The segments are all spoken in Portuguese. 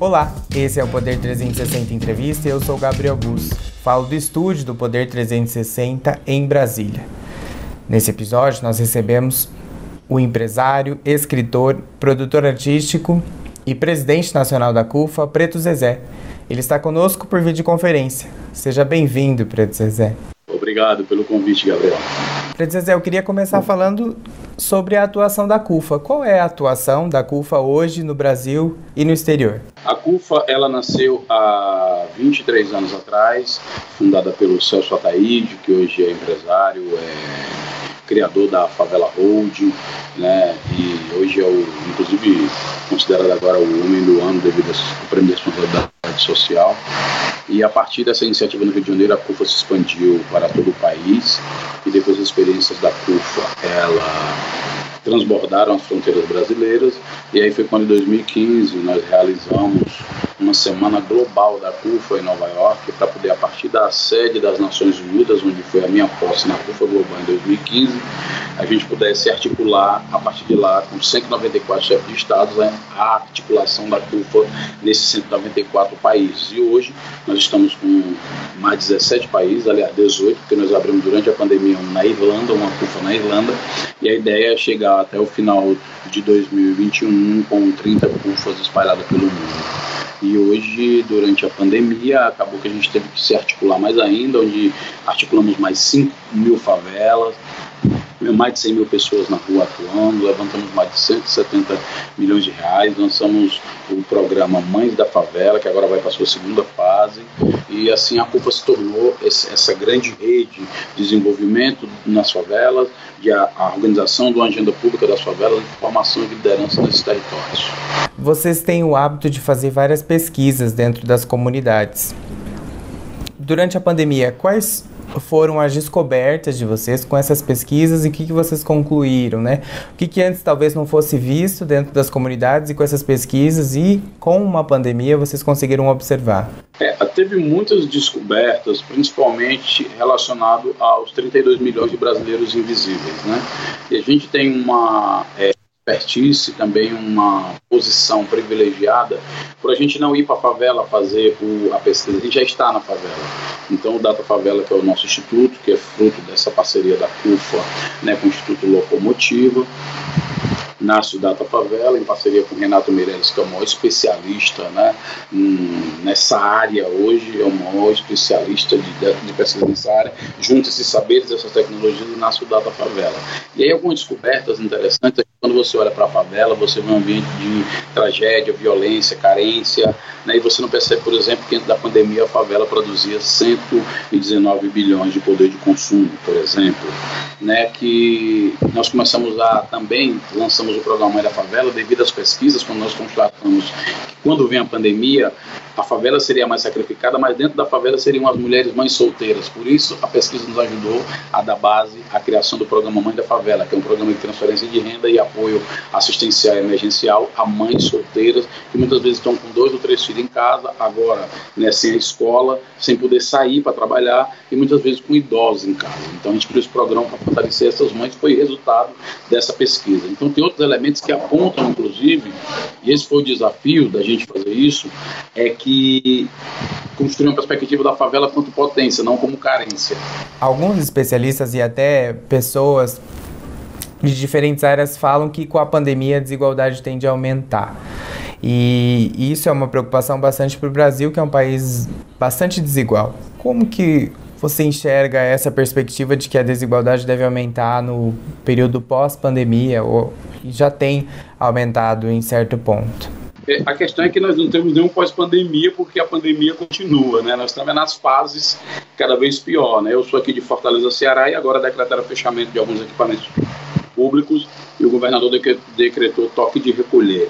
Olá, esse é o Poder 360 Entrevista e eu sou Gabriel Bus. Falo do estúdio do Poder 360 em Brasília. Nesse episódio, nós recebemos o empresário, escritor, produtor artístico e presidente nacional da CUFA, Preto Zezé. Ele está conosco por videoconferência. Seja bem-vindo, Preto Zezé. Obrigado pelo convite, Gabriel. Preto Zezé, eu queria começar falando sobre a atuação da CUFA. Qual é a atuação da CUFA hoje no Brasil e no exterior? A CUFA ela nasceu há 23 anos atrás, fundada pelo Celso Ataíde, que hoje é empresário, é criador da Favela Holding, né? E hoje é o, inclusive, considerado agora o homem do ano devido ao prêmio de responsabilidade social. E a partir dessa iniciativa no Rio de Janeiro, a CUFA se expandiu para todo o país e depois as experiências da CUFA, ela transbordaram as fronteiras brasileiras e aí foi quando em 2015 nós realizamos uma semana global da CUFA em Nova York para poder a partir da sede das Nações Unidas, onde foi a minha posse na CUFA Global em 2015, a gente pudesse articular a partir de lá com 194 chefes de estados né, a articulação da CUFA nesses 194 países. E hoje nós estamos com mais 17 países, aliás 18, porque nós abrimos durante a pandemia na Irlanda, uma CUFA na Irlanda, e a ideia é chegar até o final de 2021 com 30 CUFAs espalhadas pelo mundo. E hoje, durante a pandemia, acabou que a gente teve que se articular mais ainda, onde articulamos mais 5 mil favelas, mais de 100 mil pessoas na rua atuando, levantamos mais de 170 milhões de reais, lançamos o programa Mães da Favela, que agora vai para a sua segunda fase, e assim a CUFA se tornou esse, essa grande rede de desenvolvimento nas favelas, de a, a organização de uma agenda pública das favelas, de formação e liderança nesses territórios. Vocês têm o hábito de fazer várias pesquisas dentro das comunidades. Durante a pandemia, quais foram as descobertas de vocês com essas pesquisas e o que, que vocês concluíram, né? O que, que antes talvez não fosse visto dentro das comunidades e com essas pesquisas e com uma pandemia vocês conseguiram observar? É, teve muitas descobertas, principalmente relacionado aos 32 milhões de brasileiros invisíveis, né? E a gente tem uma é, expertise, também uma posição privilegiada, por a gente não ir para a favela fazer o, a pesquisa, a gente já está na favela. Então, o Data Favela, que é o nosso instituto, que é fruto dessa parceria da CUFA né, com o Instituto Locomotiva, nasce o Data Favela, em parceria com Renato Meirelles, que é o maior especialista né, nessa área hoje, é o maior especialista de, de pesquisa nessa área, junta esses saberes, essas tecnologias e nasce o Data Favela. E aí algumas descobertas interessantes é quando você olha para a favela, você vê um ambiente de tragédia, violência, carência, né, e você não percebe, por exemplo, que antes da pandemia a favela produzia 119 bilhões de poder de consumo, por exemplo, né, que nós começamos a também, lançamos o programa da Favela devido às pesquisas, quando nós constatamos quando vem a pandemia, a favela seria mais sacrificada, mas dentro da favela seriam as mulheres mães solteiras. Por isso, a pesquisa nos ajudou a dar base à criação do programa Mãe da Favela, que é um programa de transferência de renda e apoio assistencial e emergencial a mães solteiras, que muitas vezes estão com dois ou três filhos em casa, agora né, sem a escola, sem poder sair para trabalhar e muitas vezes com idosos em casa. Então, a gente criou esse programa para fortalecer essas mães, foi resultado dessa pesquisa. Então, tem outros elementos que apontam, inclusive, e esse foi o desafio da gente fazer isso, é que construir uma perspectiva da favela quanto potência, não como carência. Alguns especialistas e até pessoas de diferentes áreas falam que com a pandemia a desigualdade tende a aumentar. E isso é uma preocupação bastante para o Brasil, que é um país bastante desigual. Como que você enxerga essa perspectiva de que a desigualdade deve aumentar no período pós-pandemia ou já tem aumentado em certo ponto? É, a questão é que nós não temos nenhum pós-pandemia, porque a pandemia continua, né? Nós estamos nas fases cada vez pior, né? Eu sou aqui de Fortaleza, Ceará, e agora decretaram fechamento de alguns equipamentos públicos e o governador decretou toque de recolher.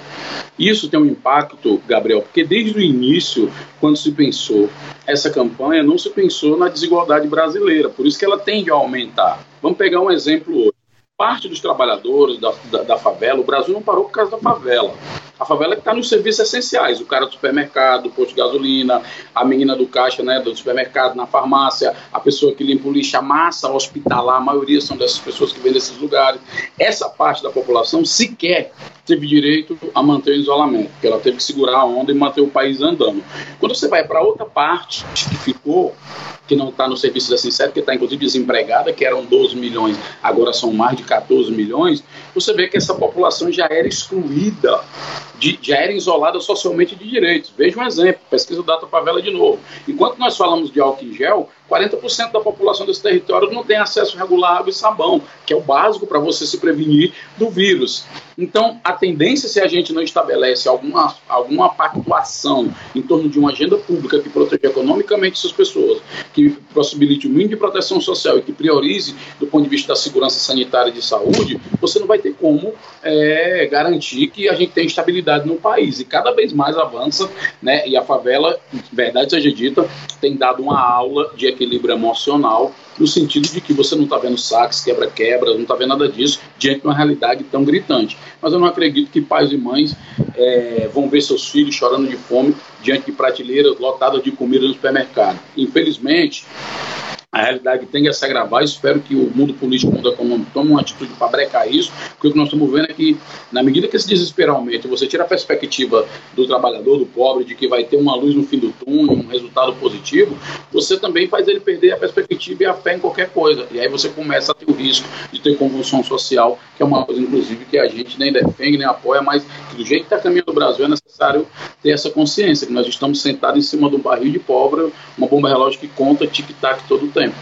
Isso tem um impacto, Gabriel, porque desde o início, quando se pensou essa campanha, não se pensou na desigualdade brasileira, por isso que ela tende a aumentar. Vamos pegar um exemplo hoje. Parte dos trabalhadores da, da, da favela, o Brasil não parou por causa da favela. A favela é que está nos serviços essenciais, o cara do supermercado, do posto de gasolina, a menina do caixa né, do supermercado, na farmácia, a pessoa que limpa o lixo, a massa hospitalar, a maioria são dessas pessoas que vêm desses lugares. Essa parte da população sequer teve direito a manter o isolamento, porque ela teve que segurar a onda e manter o país andando. Quando você vai para outra parte que ficou, que não está no serviço Sincero, que está inclusive desempregada, que eram 12 milhões, agora são mais de 14 milhões, você vê que essa população já era excluída, de, já era isolada socialmente de direitos. Veja um exemplo, pesquisa Data Favela de novo. Enquanto nós falamos de álcool em gel, 40% da população desse território não tem acesso regular à água e sabão, que é o básico para você se prevenir do vírus. Então, a tendência, se a gente não estabelece alguma, alguma pactuação em torno de uma agenda pública que proteja economicamente essas pessoas, que possibilite o mínimo de proteção social e que priorize do ponto de vista da segurança sanitária e de saúde, você não vai ter como é, garantir que a gente tenha estabilidade no país. E cada vez mais avança, né? E a favela, verdade seja dita, tem dado uma aula de equilíbrio emocional, no sentido de que você não está vendo saques, quebra-quebra, não está vendo nada disso, diante de uma realidade tão gritante. Mas eu não acredito que pais e mães é, vão ver seus filhos chorando de fome diante de prateleiras lotadas de comida no supermercado. Infelizmente, a realidade tende a se agravar. Espero que o mundo político, o mundo econômico tome uma atitude para brecar isso, porque o que nós estamos vendo é que, na medida que esse desespero aumenta, você tira a perspectiva do trabalhador, do pobre, de que vai ter uma luz no fim do túnel, um resultado positivo, você também faz ele perder a perspectiva e a fé em qualquer coisa. E aí você começa a ter o risco de ter convulsão social, que é uma coisa, inclusive, que a gente nem defende, nem apoia, mas que do jeito que está caminhando o Brasil é necessário ter essa consciência, que nós estamos sentados em cima de um barril de pobre, uma bomba relógio que conta tic-tac todo o tempo tempo.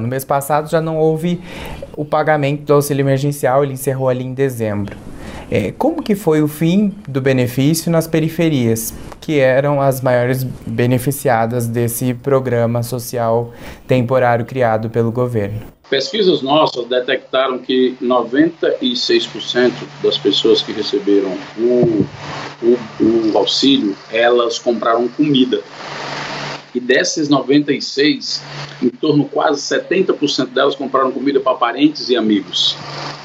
No mês passado já não houve o pagamento do auxílio emergencial, ele encerrou ali em dezembro. É, como que foi o fim do benefício nas periferias, que eram as maiores beneficiadas desse programa social temporário criado pelo governo? Pesquisas nossas detectaram que 96% das pessoas que receberam o, o, o auxílio, elas compraram comida e desses 96, em torno quase 70% delas compraram comida para parentes e amigos.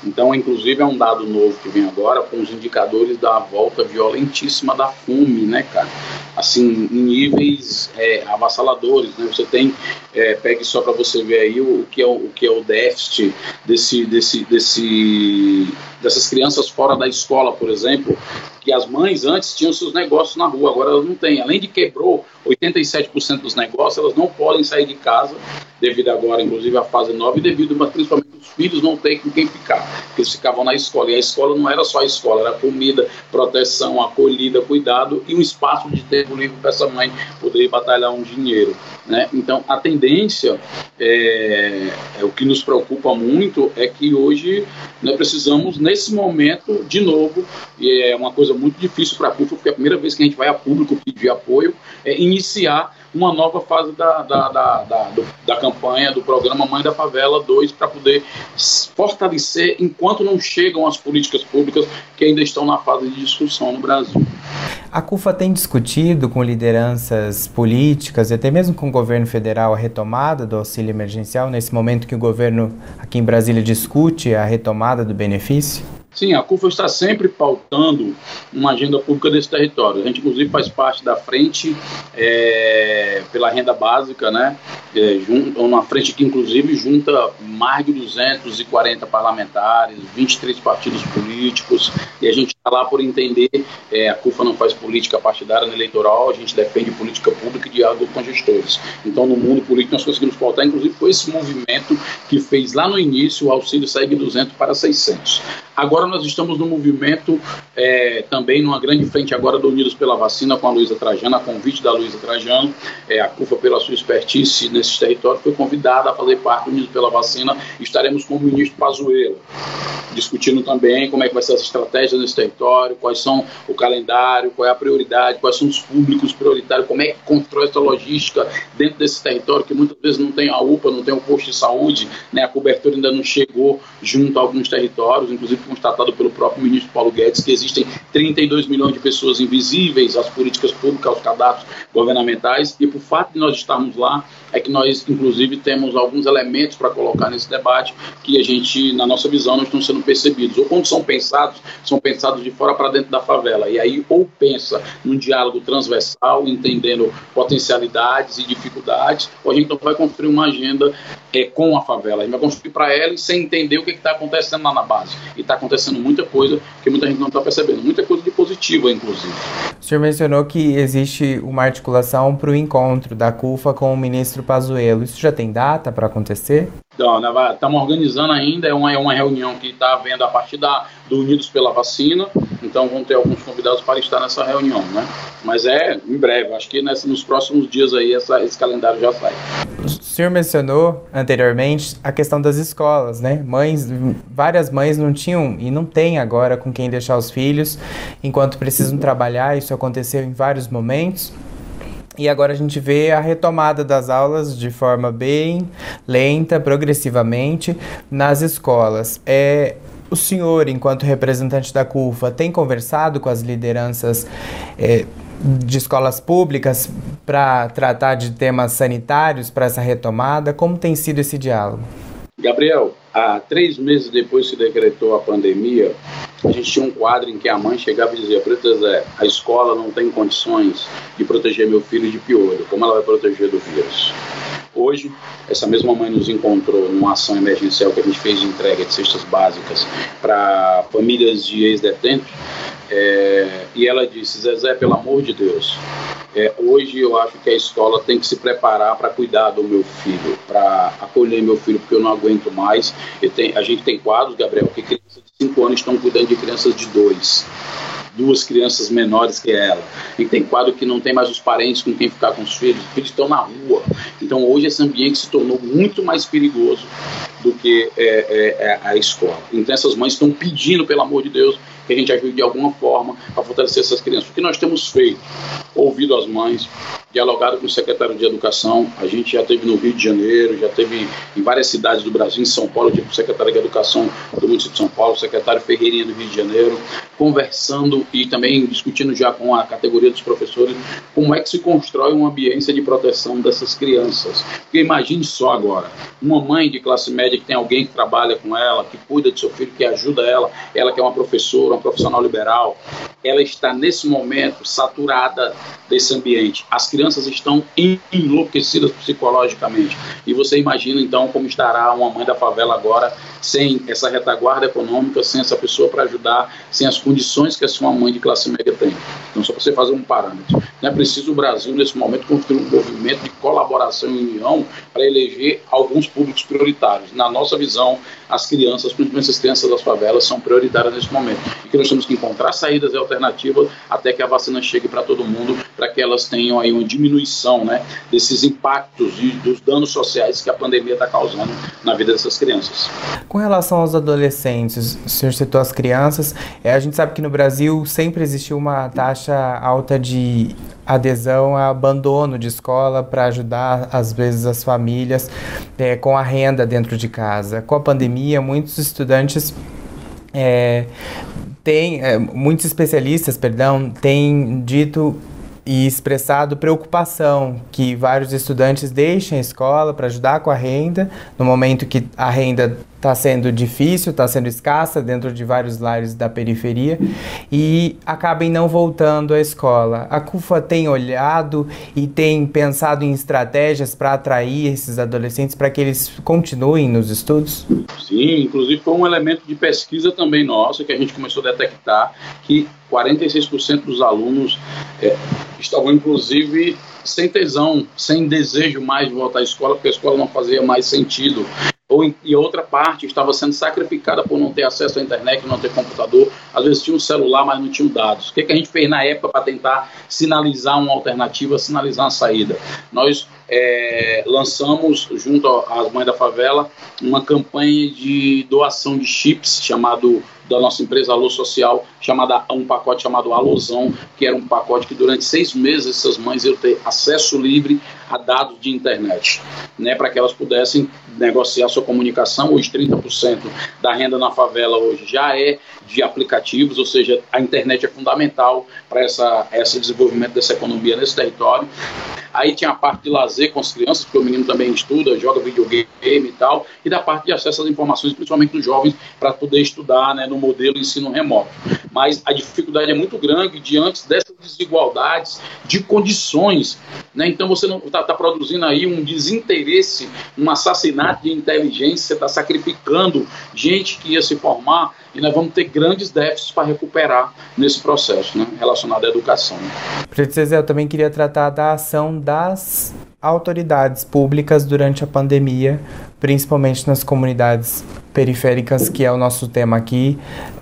Então, inclusive, é um dado novo que vem agora com os indicadores da volta violentíssima da fome, né, cara? Assim, em níveis é, avassaladores, né? Você tem, é, pegue só para você ver aí o, o, que é o, o que é o déficit desse, desse, desse, dessas crianças fora da escola, por exemplo, que as mães antes tinham seus negócios na rua, agora elas não têm. Além de quebrou 87% dos negócios, elas não podem sair de casa, devido agora, inclusive, à fase nova, e devido, mas principalmente, os filhos não têm com quem ficar, porque eles ficavam na escola. E a escola não era só a escola, era comida, proteção, acolhida, cuidado e um espaço de tempo livre para essa mãe poder batalhar um dinheiro. Né? Então, a tendência, é, é, o que nos preocupa muito, é que hoje nós precisamos, nesse momento, de novo, e é uma coisa muito difícil para a CUFA, porque é a primeira vez que a gente vai a público pedir apoio, é iniciar uma nova fase da, da, da, da, da campanha do programa Mãe da Favela 2 para poder fortalecer enquanto não chegam as políticas públicas que ainda estão na fase de discussão no Brasil. A CUFA tem discutido com lideranças políticas e até mesmo com o governo federal a retomada do auxílio emergencial nesse momento que o governo aqui em Brasília discute a retomada do benefício? Sim, a CUFA está sempre pautando uma agenda pública desse território. A gente, inclusive, faz parte da frente é, pela renda básica, né? É, junto, uma frente que, inclusive, junta mais de 240 parlamentares, 23 partidos políticos, e a gente está lá por entender, é, a CUFA não faz política partidária nem eleitoral, a gente defende política pública e diálogo com gestores. Então, no mundo político, nós conseguimos pautar, inclusive, foi esse movimento que fez lá no início o auxílio sair de 200 para 600. Agora nós estamos no movimento é, também numa grande frente agora do Unidos pela Vacina com a Luísa Trajano, a convite da Luísa Trajano, é, a CUFA pela sua expertise nesses territórios foi convidada a fazer parte do Unidos pela Vacina. Estaremos com o ministro Pazuello discutindo também como é que vai ser as estratégias nesse território, quais são o calendário, qual é a prioridade, quais são os públicos prioritários, como é que constrói essa logística dentro desse território que muitas vezes não tem a UPA, não tem o posto de saúde, né, a cobertura ainda não chegou junto a alguns territórios, inclusive constatado pelo próprio ministro Paulo Guedes que existem 32 milhões de pessoas invisíveis às políticas públicas, aos cadastros governamentais, e por fato de nós estarmos lá, é que nós, inclusive, temos alguns elementos para colocar nesse debate que a gente, na nossa visão, não estão sendo percebidos. Ou quando são pensados, são pensados de fora para dentro da favela. E aí, ou pensa num diálogo transversal, entendendo potencialidades e dificuldades, ou a gente não vai construir uma agenda é, com a favela. A gente vai construir para ela sem entender o que está acontecendo lá na base. E está acontecendo muita coisa que muita gente não está percebendo, muita coisa de positiva, inclusive. O senhor mencionou que existe uma articulação para o encontro da CUFA com o ministro Pazuello. Isso já tem data para acontecer? Então, estamos organizando ainda, é uma, é uma reunião que está havendo a partir da, do Unidos pela Vacina, então vão ter alguns convidados para estar nessa reunião, né? Mas é em breve, acho que nessa, nos próximos dias aí essa, esse calendário já sai. O senhor mencionou anteriormente a questão das escolas, né? Mães, várias mães não tinham e não têm agora com quem deixar os filhos enquanto precisam trabalhar, isso aconteceu em vários momentos. E agora a gente vê a retomada das aulas de forma bem lenta, progressivamente, nas escolas. É, o senhor, enquanto representante da CUFA, tem conversado com as lideranças é, de escolas públicas para tratar de temas sanitários para essa retomada? Como tem sido esse diálogo? Gabriel, há três meses depois que decretou a pandemia, a gente tinha um quadro em que a mãe chegava e dizia: Preta Zé, a escola não tem condições de proteger meu filho de piolho, como ela vai proteger do vírus? Hoje, essa mesma mãe nos encontrou numa ação emergencial que a gente fez de entrega de cestas básicas para famílias de ex-detentos. É, e ela disse: Zezé, pelo amor de Deus, é, hoje eu acho que a escola tem que se preparar para cuidar do meu filho, para acolher meu filho, porque eu não aguento mais. A gente tem quadros, Gabriel, que crianças de 5 anos estão cuidando de crianças de 2 duas crianças menores que ela. E tem quadro que não tem mais os parentes com quem ficar com os filhos, os filhos estão na rua. Então hoje esse ambiente se tornou muito mais perigoso do que é, é, é a escola. Então essas mães estão pedindo, pelo amor de Deus, que a gente ajude de alguma forma a fortalecer essas crianças. O que nós temos feito? Ouvido as mães, dialogado com o secretário de Educação. A gente já teve no Rio de Janeiro, já teve em várias cidades do Brasil, em São Paulo, tipo o secretário de Educação do município de São Paulo, o secretário Ferreirinha do Rio de Janeiro, conversando e também discutindo já com a categoria dos professores como é que se constrói uma ambiência de proteção dessas crianças. Porque imagine só agora, uma mãe de classe média que tem alguém que trabalha com ela, que cuida do seu filho, que ajuda ela, ela que é uma professora, uma profissional liberal, ela está nesse momento saturada desse ambiente. As crianças estão enlouquecidas psicologicamente. E você imagina então como estará uma mãe da favela agora sem essa retaguarda econômica, sem essa pessoa para ajudar, sem as condições que essa uma mãe de classe média tem. Então, só para você fazer um parâmetro. Não é preciso o Brasil, nesse momento, construir um movimento de colaboração e união para eleger alguns públicos prioritários. Na nossa visão, as crianças, principalmente as crianças das favelas, são prioritárias nesse momento. E que nós temos que encontrar saídas e alternativas até que a vacina chegue para todo mundo, para que elas tenham aí uma diminuição né, desses impactos e dos danos sociais que a pandemia está causando na vida dessas crianças. Com relação aos adolescentes, o senhor citou as crianças, é, a gente sabe que no Brasil sempre existiu uma taxa alta de adesão a abandono de escola para ajudar, às vezes, as famílias é, com a renda dentro de casa. Com a pandemia, muitos estudantes é, têm, é, muitos especialistas, perdão, têm dito e expressado preocupação que vários estudantes deixem a escola para ajudar com a renda, no momento que a renda está sendo difícil, está sendo escassa dentro de vários lares da periferia e acabem não voltando à escola. A CUFA tem olhado e tem pensado em estratégias para atrair esses adolescentes para que eles continuem nos estudos? Sim, inclusive foi um elemento de pesquisa também nossa que a gente começou a detectar que 46% dos alunos é, estavam inclusive sem tesão, sem desejo mais de voltar à escola, porque a escola não fazia mais sentido ou em, e outra parte estava sendo sacrificada por não ter acesso à internet, não ter computador, às vezes tinha um celular, mas não tinha dados. O que, que a gente fez na época para tentar sinalizar uma alternativa, sinalizar uma saída? Nós é, lançamos, junto às Mães da Favela, uma campanha de doação de chips chamado da nossa empresa Alô Social, chamada um pacote chamado Alôzão, que era um pacote que durante seis meses essas mães iam ter acesso livre a dados de internet, né, para que elas pudessem negociar sua comunicação. Hoje 30% da renda na favela hoje já é de aplicativos, ou seja, a internet é fundamental para essa esse desenvolvimento dessa economia nesse território. Aí tinha a parte de lazer com as crianças, porque o menino também estuda, joga videogame e tal, e da parte de acesso às informações, principalmente dos jovens, para poder estudar né, no modelo ensino remoto. Mas a dificuldade é muito grande diante dessas desigualdades de condições. Né? Então você está tá produzindo aí um desinteresse, um assassinato de inteligência, está sacrificando gente que ia se formar e nós vamos ter grandes déficits para recuperar nesse processo né, relacionado à educação. Professor eu também queria tratar da ação das autoridades públicas durante a pandemia, principalmente nas comunidades periféricas, que é o nosso tema aqui,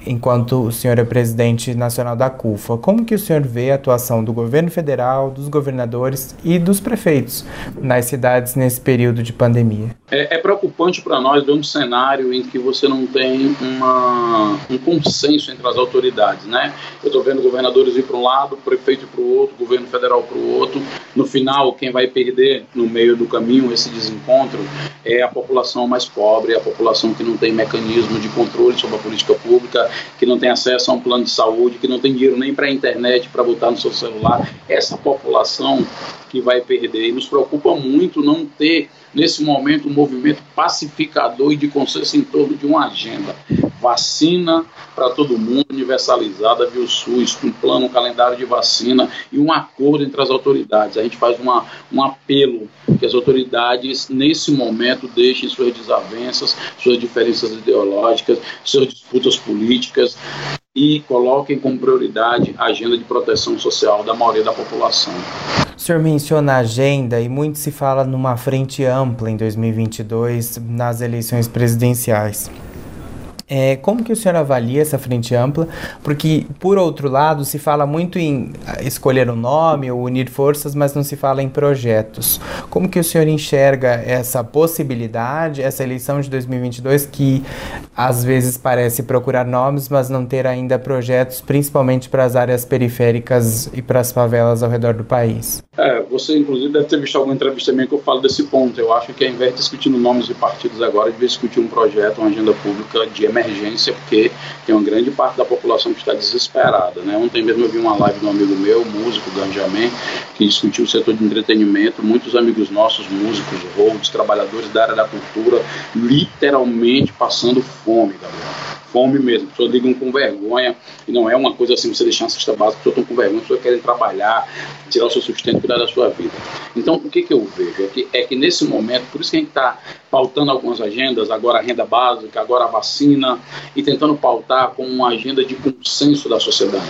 enquanto o senhor é presidente nacional da CUFA. Como que o senhor vê a atuação do governo federal, dos governadores e dos prefeitos nas cidades nesse período de pandemia? É, é preocupante para nós ver um cenário em que você não tem uma, um consenso entre as autoridades, né? Eu estou vendo governadores ir para um lado, prefeito para o outro, governo federal para o outro. No final, quem vai perder no meio do caminho esse desencontro é a população mais pobre, a população que não tem mecanismo de controle sobre a política pública, que não tem acesso a um plano de saúde, que não tem dinheiro nem para a internet para botar no seu celular. Essa população que vai perder. E nos preocupa muito não ter, nesse momento, um movimento pacificador e de consenso em torno de uma agenda. Vacina para todo mundo, universalizada via o SUS, com um plano, um calendário de vacina e um acordo entre as autoridades. A gente faz uma, um apelo que as autoridades, nesse momento, deixem suas desavenças, suas diferenças ideológicas, suas disputas políticas e coloquem como prioridade a agenda de proteção social da maioria da população. O senhor menciona a agenda e muito se fala numa frente ampla em 2022 nas eleições presidenciais. É, como que o senhor avalia essa frente ampla? Porque, por outro lado, se fala muito em ah, escolher um nome ou unir forças, mas não se fala em projetos. Como que o senhor enxerga essa possibilidade, essa eleição de 2022 que às vezes parece procurar nomes, mas não ter ainda projetos, principalmente para as áreas periféricas e para as favelas ao redor do país? É, você, inclusive, deve ter visto alguma entrevista minha que eu falo desse ponto. Eu acho que, ao invés de discutir nomes de partidos agora, devia discutir um projeto, uma agenda pública de emergência emergência, porque tem uma grande parte da população que está desesperada. Né? Ontem mesmo eu vi uma live de um amigo meu, músico, Ganjamin, que discutiu o setor de entretenimento. Muitos amigos nossos, músicos, holds, trabalhadores da área da cultura, literalmente passando fome, Gabriel fome mesmo, pessoas ligam com vergonha, e não é uma coisa assim, você deixar uma cesta básica, as pessoas estão com vergonha, as pessoas querem trabalhar, tirar o seu sustento, cuidar da sua vida. Então, o que, que eu vejo? É que, é que nesse momento, por isso que a gente está pautando algumas agendas, agora a renda básica, agora a vacina, e tentando pautar com uma agenda de consenso da sociedade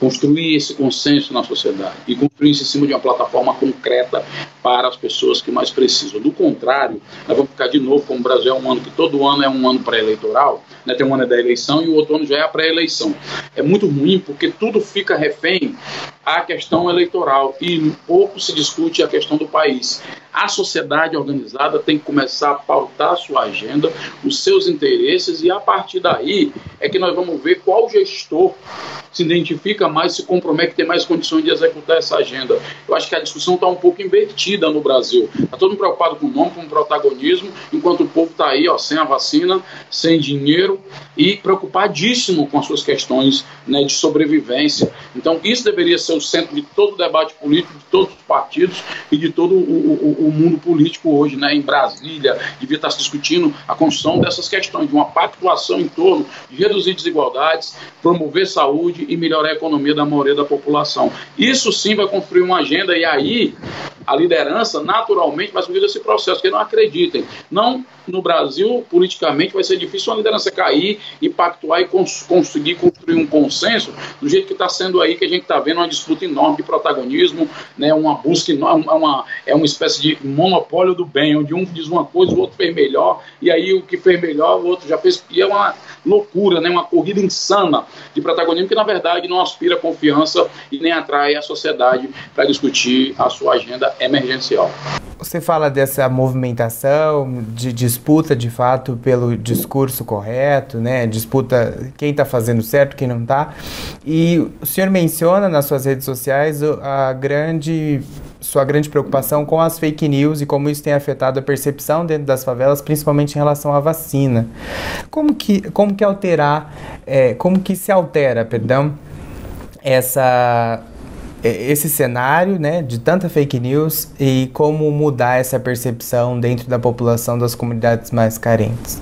construir esse consenso na sociedade e construir isso em cima de uma plataforma concreta para as pessoas que mais precisam. Do contrário, nós vamos ficar de novo, como o Brasil é um ano que todo ano é um ano pré-eleitoral, né? tem um ano da eleição e o outro ano já é a pré-eleição. É muito ruim porque tudo fica refém à questão eleitoral e pouco se discute a questão do país. A sociedade organizada tem que começar a pautar a sua agenda, os seus interesses e a partir daí é que nós vamos ver qual gestor se identifica mais, se compromete, tem mais condições de executar essa agenda. Eu acho que a discussão está um pouco invertida no Brasil. Está todo mundo preocupado com o nome, com o protagonismo, enquanto o povo está aí ó, sem a vacina, sem dinheiro e preocupadíssimo com as suas questões né, de sobrevivência. Então, isso deveria ser o centro de todo o debate político, de todos os partidos e de todo o, o, o mundo político hoje, né, em Brasília. Devia estar se discutindo a construção dessas questões, de uma pactuação em torno de reduzir desigualdades, promover saúde saúde e melhorar a economia da maioria da população. Isso sim vai construir uma agenda e aí a liderança naturalmente vai subir esse processo, que não acreditem. Não no Brasil, politicamente, vai ser difícil uma liderança cair e pactuar e cons conseguir construir um consenso do jeito que está sendo aí, que a gente está vendo uma disputa enorme de protagonismo, né, uma busca enorme, uma, é uma espécie de monopólio do bem, onde um diz uma coisa, o outro fez melhor, e aí o que fez melhor, o outro já fez. E é uma loucura, né, uma corrida insana de protagonismo que, na verdade, não aspira confiança e nem atrai a sociedade para discutir a sua agenda emergencial. Você fala dessa movimentação de disputa de fato pelo discurso correto, né? Disputa quem está fazendo certo, quem não está. E o senhor menciona nas suas redes sociais a grande sua grande preocupação com as fake news e como isso tem afetado a percepção dentro das favelas, principalmente em relação à vacina. Como que, como que alterar, é, como que se altera, perdão, essa esse cenário né, de tanta fake news e como mudar essa percepção dentro da população das comunidades mais carentes?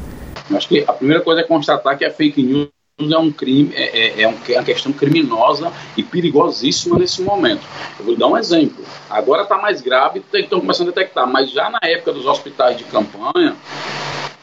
Acho que a primeira coisa é constatar que a fake news é um crime, é, é, é, uma questão criminosa e perigosíssima nesse momento. Eu vou dar um exemplo. Agora está mais grave, estão começando a detectar, mas já na época dos hospitais de campanha,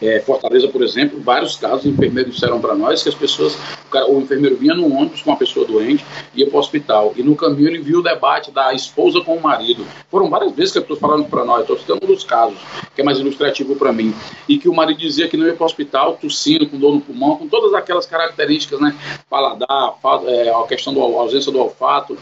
é, Fortaleza, por exemplo, vários casos, enfermeiros disseram para nós que as pessoas, o, cara, o, enfermeiro vinha no ônibus com uma pessoa doente, ia para o hospital, e no caminho ele viu o debate da esposa com o marido. Foram várias vezes que as pessoas falaram para nós, estou citando um dos casos, que é mais ilustrativo para mim, e que o marido dizia que não ia para o hospital tossindo, com dor no pulmão, com todas aquelas características, né, paladar, é, a questão da ausência do olfato,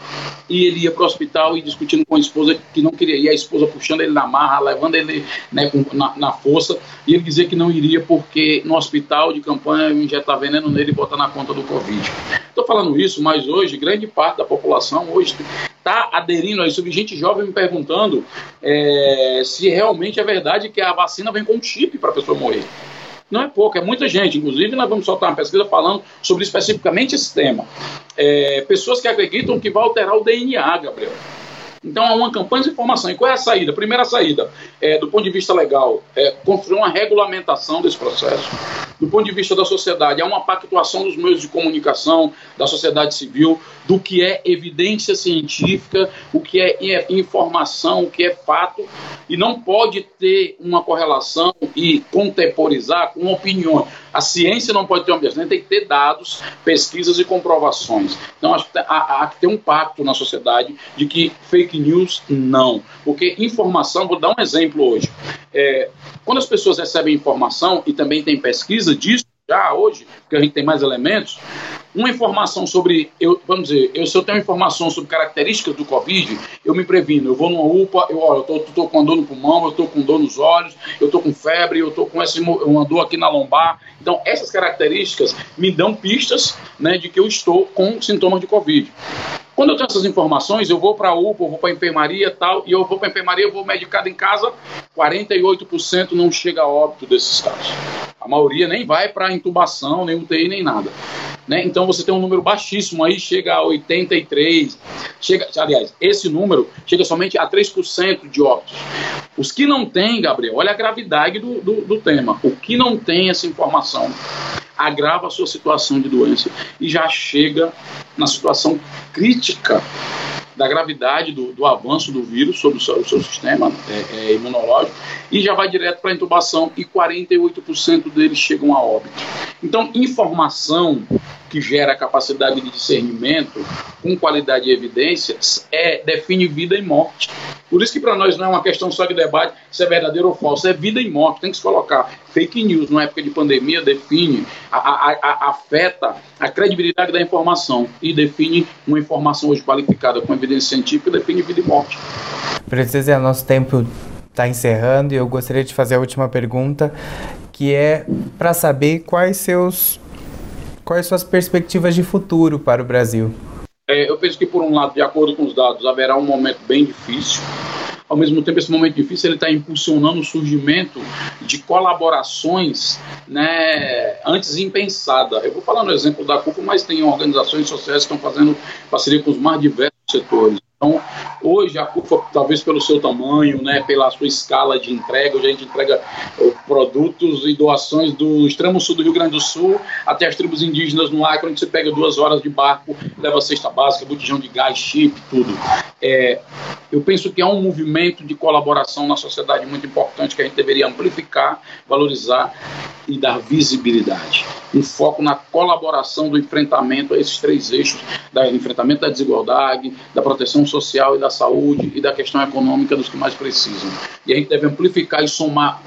e ele ia para o hospital e discutindo com a esposa que não queria ir, a esposa puxando ele na marra, levando ele né, na, na força, e ele dizia que não iria porque no hospital de campanha injetar veneno nele e botar na conta do Covid. Estou falando isso, mas hoje grande parte da população hoje está aderindo a isso. Vi gente jovem me perguntando é, se realmente é verdade que a vacina vem com chip para a pessoa morrer. Não é pouco, é muita gente. Inclusive, nós vamos soltar uma pesquisa falando sobre especificamente esse tema. É, pessoas que acreditam que vai alterar o DNA, Gabriel. Então, há uma campanha de informação. E qual é a saída? Primeira saída, é, do ponto de vista legal, é construir uma regulamentação desse processo. Do ponto de vista da sociedade, há uma pactuação dos meios de comunicação, da sociedade civil, do que é evidência científica, o que é informação, o que é fato, e não pode ter uma correlação e contemporizar com opiniões. A ciência não pode ter uma opinião, tem que ter dados, pesquisas e comprovações. Então, acho que há, há que ter um pacto na sociedade de que fake news não. Porque informação, vou dar um exemplo hoje. É, quando as pessoas recebem informação, e também tem pesquisa disso, já hoje, porque a gente tem mais elementos, uma informação sobre, eu, vamos dizer, eu, se eu tenho informação sobre características do Covid, eu me previno, eu vou numa UPA, eu, olha, eu estou com dor no pulmão, eu estou com dor nos olhos, eu estou com febre, eu estou com esse, uma dor aqui na lombar. Então, essas características me dão pistas né, de que eu estou com sintomas de Covid. Quando eu tenho essas informações, eu vou para a UPA, eu vou para a enfermaria tal, e eu vou para a enfermaria, eu vou medicado em casa, 48% não chega a óbito desses casos. A maioria nem vai para intubação, nem UTI, nem nada. Né? Então você tem um número baixíssimo, aí chega a 83, chega, aliás, esse número chega somente a 3% de óbitos. Os que não têm, Gabriel, olha a gravidade do, do, do tema. O que não tem essa informação agrava a sua situação de doença e já chega na situação crítica da gravidade do, do avanço do vírus sobre o seu, o seu sistema é, é, imunológico e já vai direto para a intubação e 48% deles chegam a óbito. Então, informação que gera capacidade de discernimento com qualidade e evidência é, define vida e morte. Por isso que para nós não é uma questão só de debate se é verdadeiro ou falso, é vida e morte. Tem que se colocar. Fake news, numa época de pandemia, define, a, a, a, afeta a credibilidade da informação e define uma informação hoje qualificada com evidência científica, define vida e morte. Precisa, nosso tempo está encerrando e eu gostaria de fazer a última pergunta, que é para saber quais seus quais suas perspectivas de futuro para o Brasil. É, eu penso que por um lado, de acordo com os dados, haverá um momento bem difícil. Ao mesmo tempo, esse momento difícil ele está impulsionando o surgimento de colaborações, né, antes impensada. Eu vou falar no exemplo da CUFA, mas tem organizações sociais que estão fazendo parceria com os mais diversos setores. Então, hoje a CUFA, talvez pelo seu tamanho, né, pela sua escala de entrega, hoje a gente entrega produtos e doações do extremo sul do Rio Grande do Sul até as tribos indígenas no Acre, onde você pega duas horas de barco, leva cesta básica, botijão de gás, chip, tudo. É, eu penso que é um movimento de colaboração na sociedade muito importante que a gente deveria amplificar, valorizar e dar visibilidade. Um foco na colaboração do enfrentamento a esses três eixos, do enfrentamento da desigualdade, da proteção social e da saúde e da questão econômica dos que mais precisam. E a gente deve amplificar e somar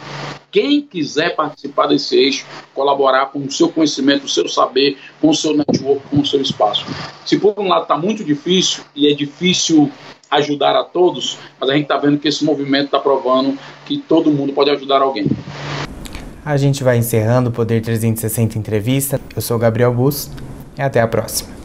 quem quiser participar desse eixo, colaborar com o seu conhecimento, o seu saber, com o seu network, com o seu espaço. Se por um lado está muito difícil e é difícil ajudar a todos, mas a gente está vendo que esse movimento está provando que todo mundo pode ajudar alguém. A gente vai encerrando o Poder 360 Entrevista. Eu sou Gabriel Bus e até a próxima.